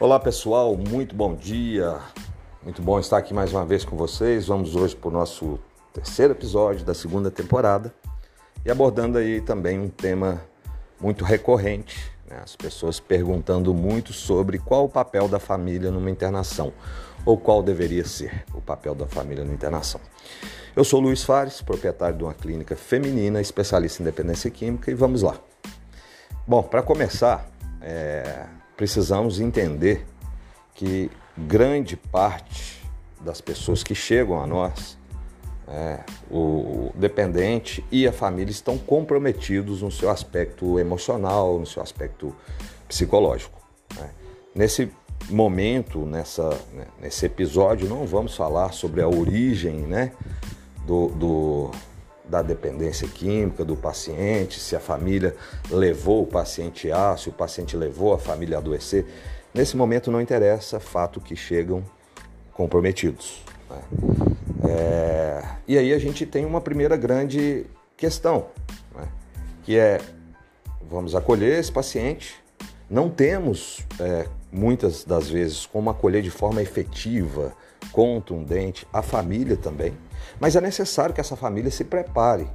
Olá pessoal, muito bom dia. Muito bom estar aqui mais uma vez com vocês. Vamos hoje para o nosso terceiro episódio da segunda temporada e abordando aí também um tema muito recorrente. Né? As pessoas perguntando muito sobre qual o papel da família numa internação ou qual deveria ser o papel da família na internação. Eu sou Luiz Fares, proprietário de uma clínica feminina, especialista em dependência química e vamos lá. Bom, para começar, é, precisamos entender que grande parte das pessoas que chegam a nós, é, o dependente e a família estão comprometidos no seu aspecto emocional, no seu aspecto psicológico. Né? Nesse momento, nessa, né, nesse episódio, não vamos falar sobre a origem né, do, do da dependência química do paciente, se a família levou o paciente a, se o paciente levou a família a adoecer. Nesse momento não interessa, fato que chegam comprometidos. Né? É, e aí a gente tem uma primeira grande questão, né? que é vamos acolher esse paciente. Não temos é, muitas das vezes como acolher de forma efetiva, contundente a família também. Mas é necessário que essa família se prepare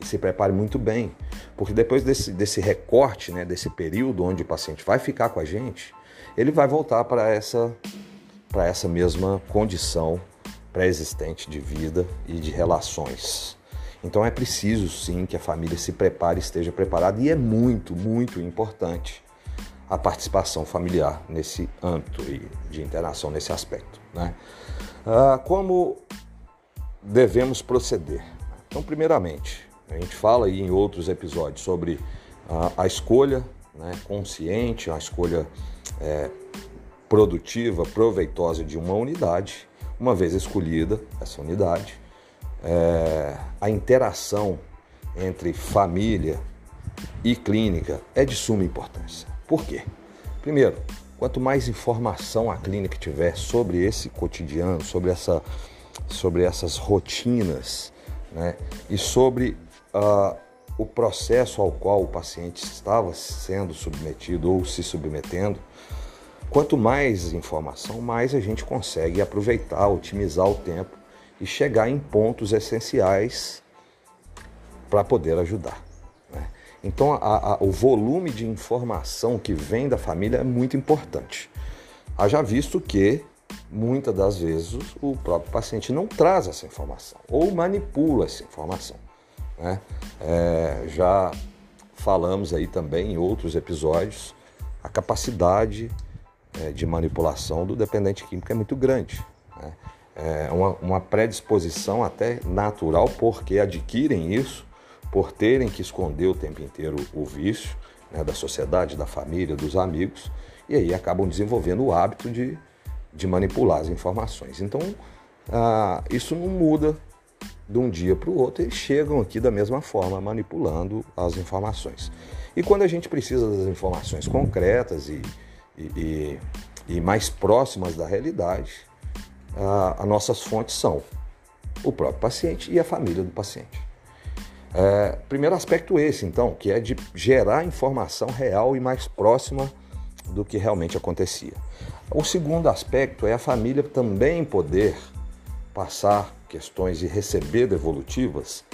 e se prepare muito bem, porque depois desse, desse recorte, né, desse período onde o paciente vai ficar com a gente, ele vai voltar para essa, para essa mesma condição pré-existente de vida e de relações. Então é preciso sim que a família se prepare, esteja preparada e é muito, muito importante a participação familiar nesse âmbito de interação nesse aspecto. Né? Ah, como devemos proceder? Então, primeiramente, a gente fala aí em outros episódios sobre a, a escolha né, consciente, a escolha é, produtiva, proveitosa de uma unidade, uma vez escolhida essa unidade, é, a interação entre família e clínica é de suma importância. Por quê? Primeiro, quanto mais informação a clínica tiver sobre esse cotidiano, sobre, essa, sobre essas rotinas né, e sobre uh, o processo ao qual o paciente estava sendo submetido ou se submetendo, quanto mais informação, mais a gente consegue aproveitar, otimizar o tempo e chegar em pontos essenciais para poder ajudar. Então, a, a, o volume de informação que vem da família é muito importante. Haja visto que, muitas das vezes, o próprio paciente não traz essa informação ou manipula essa informação. Né? É, já falamos aí também em outros episódios, a capacidade é, de manipulação do dependente químico é muito grande. Né? É uma, uma predisposição até natural, porque adquirem isso por terem que esconder o tempo inteiro o vício né, da sociedade, da família, dos amigos, e aí acabam desenvolvendo o hábito de, de manipular as informações. Então, ah, isso não muda de um dia para o outro, eles chegam aqui da mesma forma, manipulando as informações. E quando a gente precisa das informações concretas e, e, e, e mais próximas da realidade, ah, as nossas fontes são o próprio paciente e a família do paciente. É, primeiro aspecto esse, então, que é de gerar informação real e mais próxima do que realmente acontecia. O segundo aspecto é a família também poder passar questões e receber devolutivas,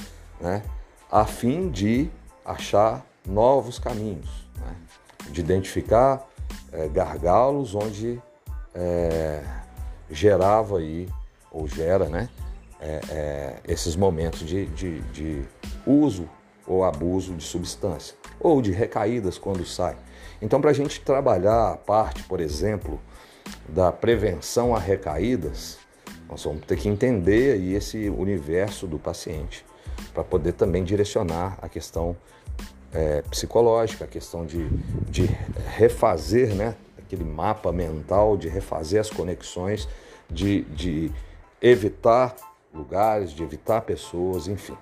né, a fim de achar novos caminhos, né, de identificar é, gargalos onde é, gerava aí, ou gera, né, é, é, esses momentos de, de, de uso ou abuso de substância, ou de recaídas quando sai. Então, para a gente trabalhar a parte, por exemplo, da prevenção a recaídas, nós vamos ter que entender aí esse universo do paciente para poder também direcionar a questão é, psicológica, a questão de, de refazer né, aquele mapa mental, de refazer as conexões, de, de evitar lugares, de evitar pessoas, enfim.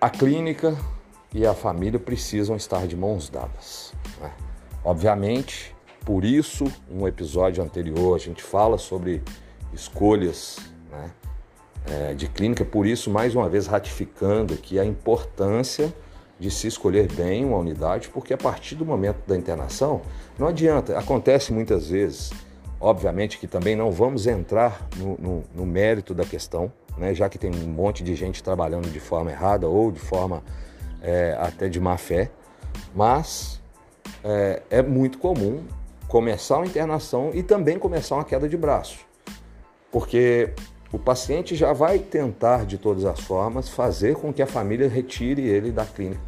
A clínica e a família precisam estar de mãos dadas. Né? Obviamente, por isso, um episódio anterior a gente fala sobre escolhas né, é, de clínica, por isso, mais uma vez, ratificando aqui a importância de se escolher bem uma unidade, porque a partir do momento da internação, não adianta, acontece muitas vezes, obviamente que também não vamos entrar no, no, no mérito da questão, né, já que tem um monte de gente trabalhando de forma errada ou de forma é, até de má fé, mas é, é muito comum começar uma internação e também começar uma queda de braço, porque o paciente já vai tentar de todas as formas fazer com que a família retire ele da clínica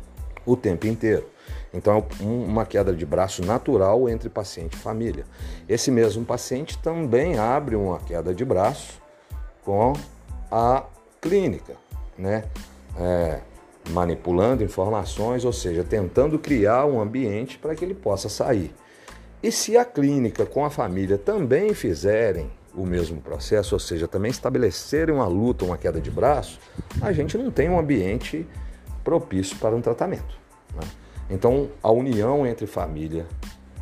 o tempo inteiro. Então, é uma queda de braço natural entre paciente e família. Esse mesmo paciente também abre uma queda de braço com a clínica, né? É, manipulando informações, ou seja, tentando criar um ambiente para que ele possa sair. E se a clínica com a família também fizerem o mesmo processo, ou seja, também estabelecerem uma luta, uma queda de braço, a gente não tem um ambiente propício para um tratamento. Né? Então, a união entre família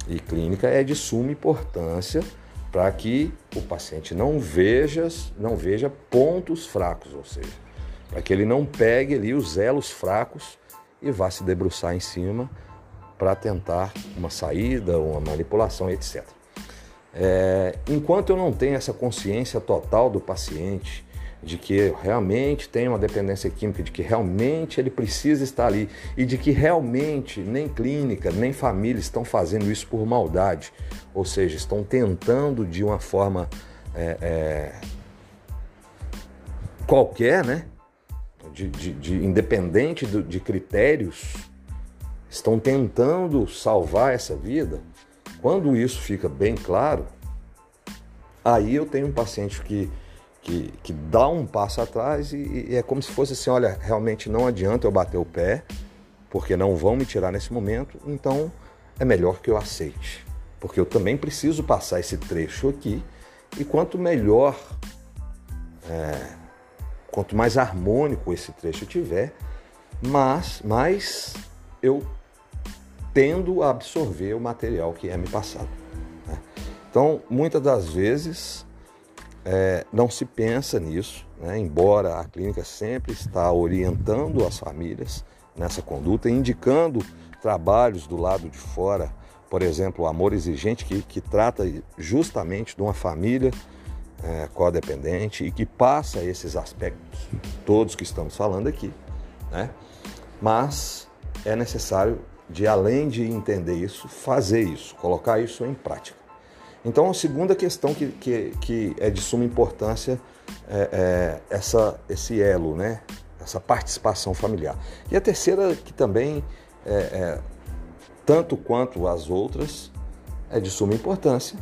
e clínica é de suma importância para que o paciente não veja, não veja pontos fracos, ou seja, para que ele não pegue ali os elos fracos e vá se debruçar em cima para tentar uma saída, uma manipulação, etc. É, enquanto eu não tenho essa consciência total do paciente, de que realmente tem uma dependência química, de que realmente ele precisa estar ali e de que realmente nem clínica, nem família estão fazendo isso por maldade, ou seja, estão tentando de uma forma é, é, qualquer, né? De, de, de independente do, de critérios, estão tentando salvar essa vida. Quando isso fica bem claro, aí eu tenho um paciente que que, que dá um passo atrás e, e, é como se fosse assim: olha, realmente não adianta eu bater o pé, porque não vão me tirar nesse momento, então é melhor que eu aceite, porque eu também preciso passar esse trecho aqui e quanto melhor, é, quanto mais harmônico esse trecho tiver, mais, mais eu tendo a absorver o material que é me passado. Né? Então, muitas das vezes é, não se pensa nisso, né? embora a clínica sempre está orientando as famílias nessa conduta, indicando trabalhos do lado de fora, por exemplo, o Amor Exigente, que, que trata justamente de uma família é, codependente e que passa esses aspectos todos que estamos falando aqui. Né? Mas é necessário, de além de entender isso, fazer isso, colocar isso em prática. Então, a segunda questão que, que, que é de suma importância é, é essa, esse elo, né? essa participação familiar. E a terceira, que também, é, é, tanto quanto as outras, é de suma importância,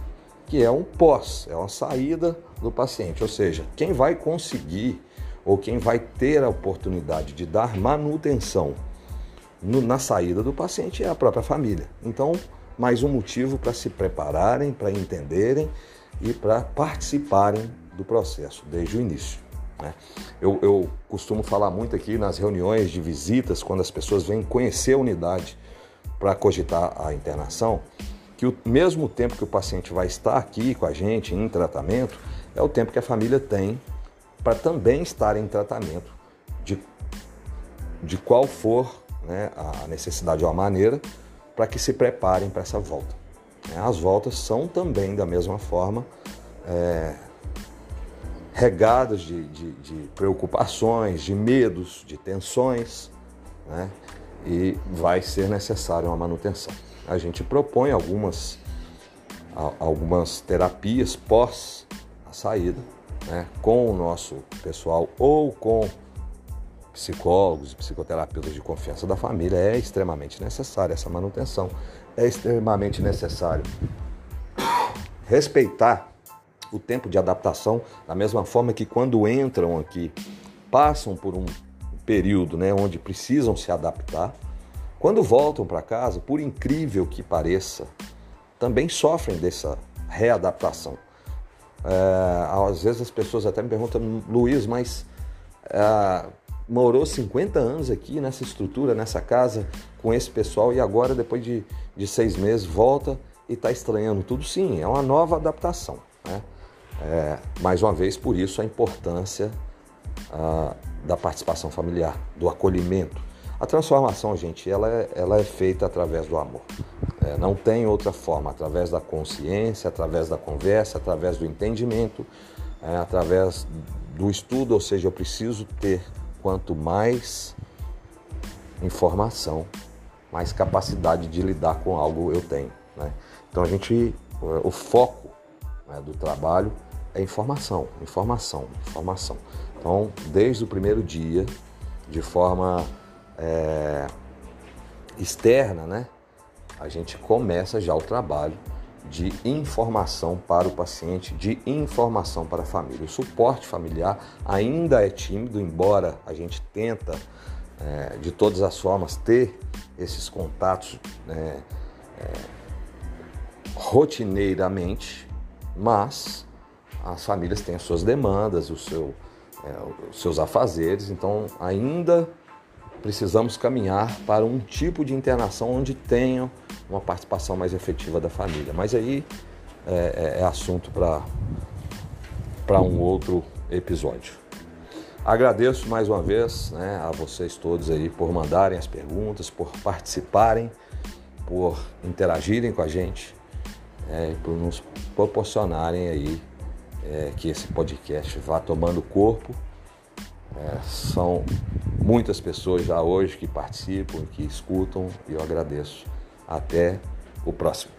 que é um pós, é uma saída do paciente. Ou seja, quem vai conseguir ou quem vai ter a oportunidade de dar manutenção no, na saída do paciente é a própria família. Então, mais um motivo para se prepararem, para entenderem e para participarem do processo desde o início. Né? Eu, eu costumo falar muito aqui nas reuniões de visitas, quando as pessoas vêm conhecer a unidade para cogitar a internação, que o mesmo tempo que o paciente vai estar aqui com a gente em tratamento é o tempo que a família tem para também estar em tratamento de, de qual for né, a necessidade ou a maneira para que se preparem para essa volta. É, as voltas são também, da mesma forma, é, regadas de, de, de, preocupações, de medos, de tensões, né? e vai ser necessária uma manutenção. A gente propõe algumas, algumas terapias pós a saída, né? com o nosso pessoal ou com psicólogos e psicoterapeutas de confiança da família, é extremamente necessária essa manutenção. É extremamente necessário respeitar o tempo de adaptação, da mesma forma que quando entram aqui, passam por um período né, onde precisam se adaptar, quando voltam para casa, por incrível que pareça, também sofrem dessa readaptação. É, às vezes as pessoas até me perguntam, Luiz, mas é, morou 50 anos aqui nessa estrutura, nessa casa, com esse pessoal e agora, depois de, de seis meses, volta e está estranhando tudo. Sim, é uma nova adaptação. Né? É, mais uma vez, por isso a importância ah, da participação familiar, do acolhimento. A transformação, gente, ela é, ela é feita através do amor. É, não tem outra forma, através da consciência, através da conversa, através do entendimento, é, através do estudo, ou seja, eu preciso ter quanto mais informação, mais capacidade de lidar com algo eu tenho. Né? Então a gente, o foco né, do trabalho é informação, informação, informação. Então, desde o primeiro dia, de forma é, externa, né, a gente começa já o trabalho de informação para o paciente, de informação para a família. O suporte familiar ainda é tímido, embora a gente tenta é, de todas as formas ter esses contatos é, é, rotineiramente, mas as famílias têm as suas demandas, o seu, é, os seus afazeres, então ainda precisamos caminhar para um tipo de internação onde tenha uma participação mais efetiva da família. Mas aí é, é, é assunto para um outro episódio. Agradeço mais uma vez né, a vocês todos aí por mandarem as perguntas, por participarem, por interagirem com a gente, é, por nos proporcionarem aí é, que esse podcast vá tomando corpo. É, são muitas pessoas já hoje que participam, que escutam e eu agradeço. Até o próximo.